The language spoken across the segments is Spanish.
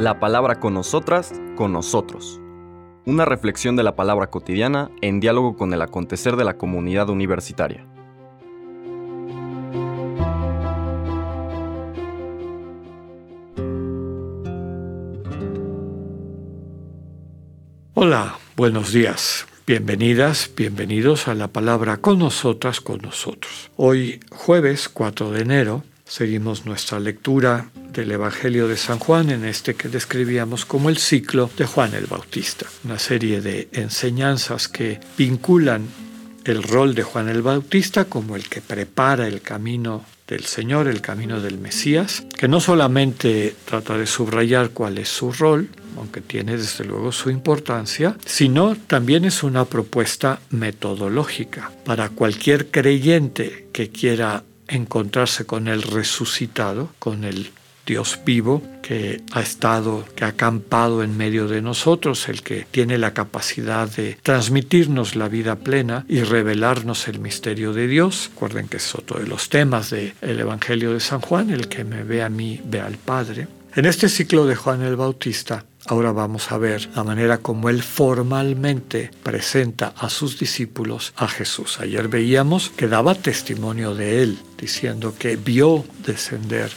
La palabra con nosotras, con nosotros. Una reflexión de la palabra cotidiana en diálogo con el acontecer de la comunidad universitaria. Hola, buenos días. Bienvenidas, bienvenidos a la palabra con nosotras, con nosotros. Hoy, jueves 4 de enero, seguimos nuestra lectura del Evangelio de San Juan en este que describíamos como el ciclo de Juan el Bautista, una serie de enseñanzas que vinculan el rol de Juan el Bautista como el que prepara el camino del Señor, el camino del Mesías, que no solamente trata de subrayar cuál es su rol, aunque tiene desde luego su importancia, sino también es una propuesta metodológica para cualquier creyente que quiera encontrarse con el resucitado, con el Dios vivo que ha estado, que ha acampado en medio de nosotros, el que tiene la capacidad de transmitirnos la vida plena y revelarnos el misterio de Dios. Recuerden que es otro de los temas del Evangelio de San Juan, el que me ve a mí, ve al Padre. En este ciclo de Juan el Bautista, ahora vamos a ver la manera como él formalmente presenta a sus discípulos a Jesús. Ayer veíamos que daba testimonio de él, diciendo que vio descender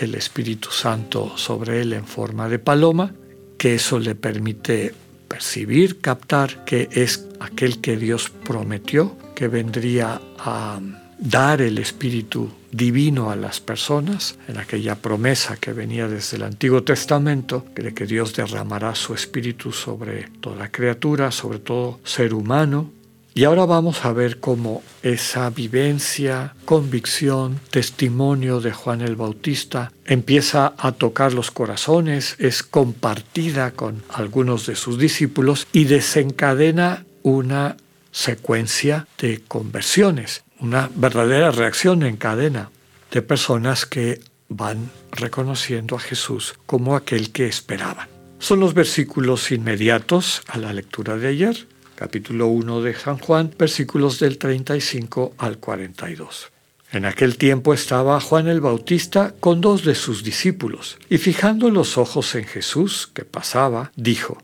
el Espíritu Santo sobre él en forma de paloma, que eso le permite percibir, captar que es aquel que Dios prometió, que vendría a dar el Espíritu divino a las personas, en aquella promesa que venía desde el Antiguo Testamento, de que Dios derramará su Espíritu sobre toda criatura, sobre todo ser humano. Y ahora vamos a ver cómo esa vivencia, convicción, testimonio de Juan el Bautista empieza a tocar los corazones, es compartida con algunos de sus discípulos y desencadena una secuencia de conversiones una verdadera reacción en cadena de personas que van reconociendo a Jesús como aquel que esperaban. Son los versículos inmediatos a la lectura de ayer, capítulo 1 de San Juan, versículos del 35 al 42. En aquel tiempo estaba Juan el Bautista con dos de sus discípulos, y fijando los ojos en Jesús que pasaba, dijo,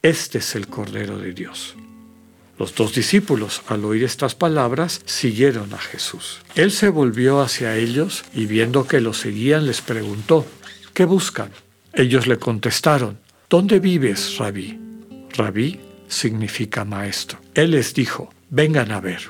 Este es el Cordero de Dios. Los dos discípulos, al oír estas palabras, siguieron a Jesús. Él se volvió hacia ellos y viendo que lo seguían les preguntó, ¿qué buscan? Ellos le contestaron, ¿dónde vives, rabí? Rabí significa maestro. Él les dijo, vengan a ver.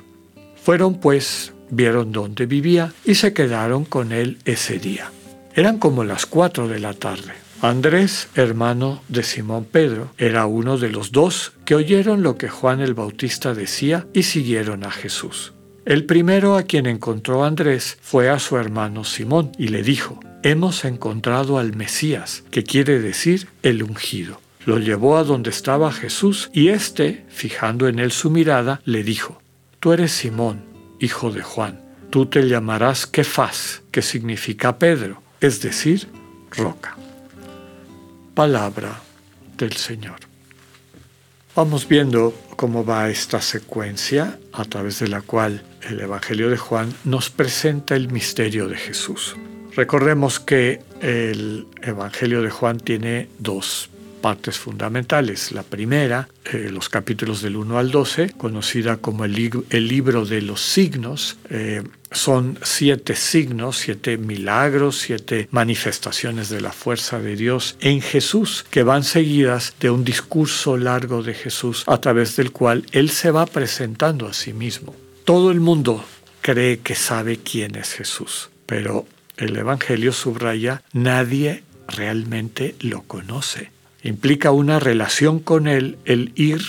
Fueron pues, vieron dónde vivía y se quedaron con él ese día. Eran como las cuatro de la tarde. Andrés, hermano de Simón Pedro, era uno de los dos que oyeron lo que Juan el Bautista decía y siguieron a Jesús. El primero a quien encontró Andrés fue a su hermano Simón y le dijo, Hemos encontrado al Mesías, que quiere decir el ungido. Lo llevó a donde estaba Jesús y éste, fijando en él su mirada, le dijo, Tú eres Simón, hijo de Juan. Tú te llamarás Kefas, que significa Pedro, es decir, roca palabra del Señor. Vamos viendo cómo va esta secuencia a través de la cual el Evangelio de Juan nos presenta el misterio de Jesús. Recordemos que el Evangelio de Juan tiene dos partes fundamentales. La primera, eh, los capítulos del 1 al 12, conocida como el, libro de los signos, eh, son siete signos, siete milagros, siete manifestaciones de la fuerza de Dios en Jesús, que van seguidas de un discurso largo de Jesús a través del cual Él se va presentando a sí mismo. Todo el mundo cree que sabe quién es Jesús, pero el Evangelio subraya, nadie realmente lo conoce implica una relación con Él, el ir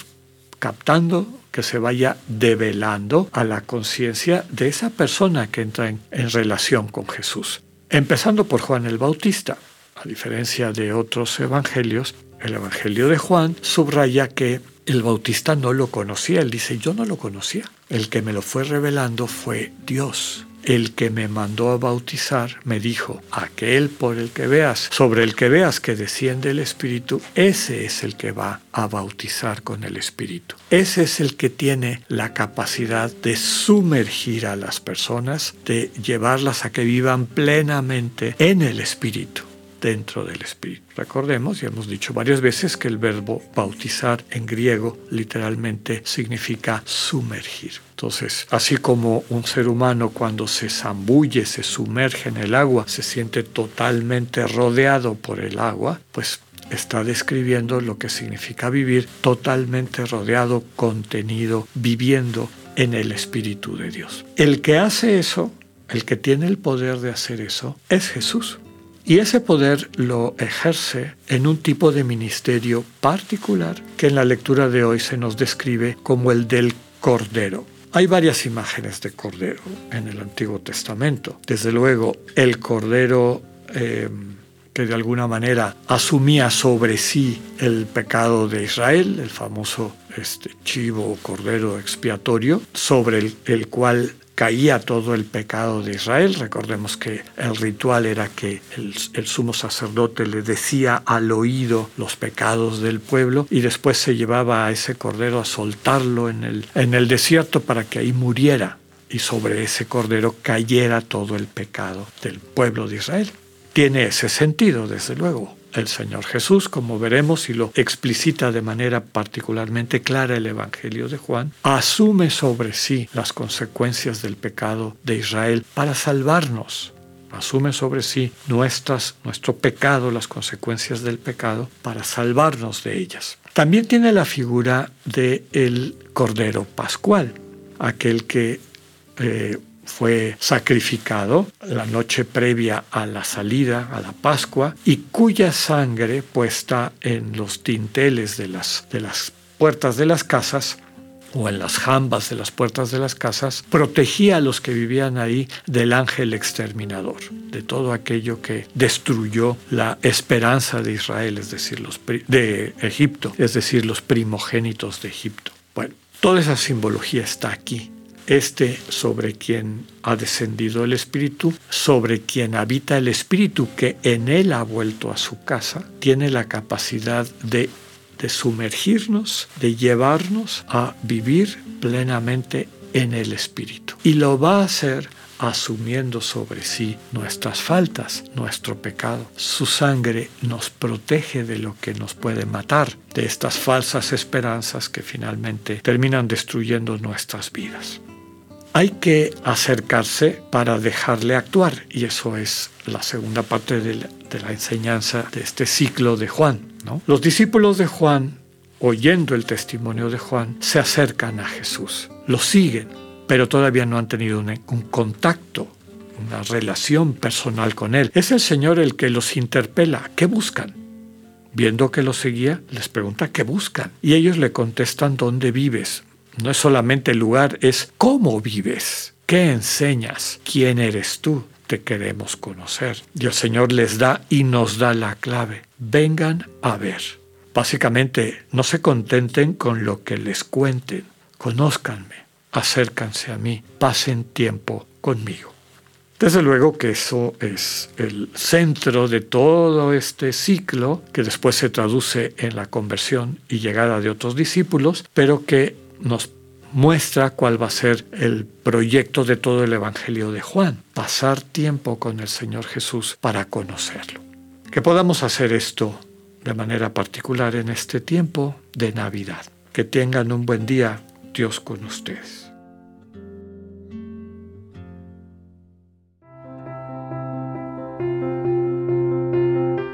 captando que se vaya develando a la conciencia de esa persona que entra en, relación con Jesús. Empezando por Juan el Bautista. A diferencia de otros evangelios, el Evangelio de Juan subraya que el Bautista no lo conocía. Él dice, yo no lo conocía. El que me lo fue revelando fue Dios el que me mandó a bautizar me dijo, aquel por el que veas, sobre el que veas que desciende el Espíritu, ese es el que va a bautizar con el Espíritu. Ese es el que tiene la capacidad de sumergir a las personas, de llevarlas a que vivan plenamente en el Espíritu. Dentro del Espíritu. Recordemos, y hemos dicho varias veces, que el verbo bautizar en griego literalmente significa sumergir. Entonces, así como un ser humano cuando se zambulle, se sumerge en el agua, se siente totalmente rodeado por el agua, pues está describiendo lo que significa vivir totalmente rodeado, contenido, viviendo en el Espíritu de Dios. El que hace eso, el que tiene el poder de hacer eso, es Jesús. Y ese poder lo ejerce en un tipo de ministerio particular que en la lectura de hoy se nos describe como el del Cordero. Hay varias imágenes de Cordero en el Antiguo Testamento. Desde luego, el Cordero eh, que de alguna manera asumía sobre sí el pecado de Israel, el famoso este, chivo o cordero expiatorio, sobre el, cual caía todo el pecado de Israel. Recordemos que el ritual era que el, sumo sacerdote le decía al oído los pecados del pueblo y después se llevaba a ese cordero a soltarlo en el desierto para que ahí muriera y sobre ese cordero cayera todo el pecado del pueblo de Israel tiene ese sentido, desde luego. El Señor Jesús, como veremos y lo explicita de manera particularmente clara el Evangelio de Juan, asume sobre sí las consecuencias del pecado de Israel para salvarnos. Asume sobre sí nuestras, nuestro pecado, las consecuencias del pecado, para salvarnos de ellas. También tiene la figura del el Cordero Pascual, aquel que eh, fue sacrificado la noche previa a la salida, a la Pascua, y cuya sangre puesta en los tinteles de las, de las puertas de las casas o en las jambas de las puertas de las casas, protegía a los que vivían ahí del ángel exterminador, de todo aquello que destruyó la esperanza de Israel, es decir, los de Egipto, es decir, los primogénitos de Egipto. Bueno, toda esa simbología está aquí este sobre quien ha descendido el Espíritu, sobre quien habita el Espíritu que en él ha vuelto a su casa, tiene la capacidad de, de sumergirnos, de llevarnos a vivir plenamente en el Espíritu. Y lo va a hacer asumiendo sobre sí nuestras faltas, nuestro pecado. Su sangre nos protege de lo que nos puede matar, de estas falsas esperanzas que finalmente terminan destruyendo nuestras vidas. Hay que acercarse para dejarle actuar y eso es la segunda parte de la, enseñanza de este ciclo de Juan. Los discípulos de Juan, oyendo el testimonio de Juan, se acercan a Jesús, lo siguen, pero todavía no han tenido un, un contacto, una relación personal con Él. Es el Señor el que los interpela. ¿Qué buscan? Viendo que los seguía, les pregunta qué buscan. Y ellos le contestan, ¿dónde vives? No es solamente el lugar, es cómo vives, qué enseñas, quién eres tú. Te queremos conocer. Y el Señor les da y nos da la clave. Vengan a ver. Básicamente, no se contenten con lo que les cuenten. Conózcanme, acércanse a mí, pasen tiempo conmigo. Desde luego que eso es el centro de todo este ciclo que después se traduce en la conversión y llegada de otros discípulos, pero que nos muestra cuál va a ser el proyecto de todo el Evangelio de Juan, pasar tiempo con el Señor Jesús para conocerlo. Que podamos hacer esto de manera particular en este tiempo de Navidad. Que tengan un buen día, Dios con ustedes.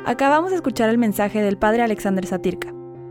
Acabamos de escuchar el mensaje del Padre Alexander Satirka.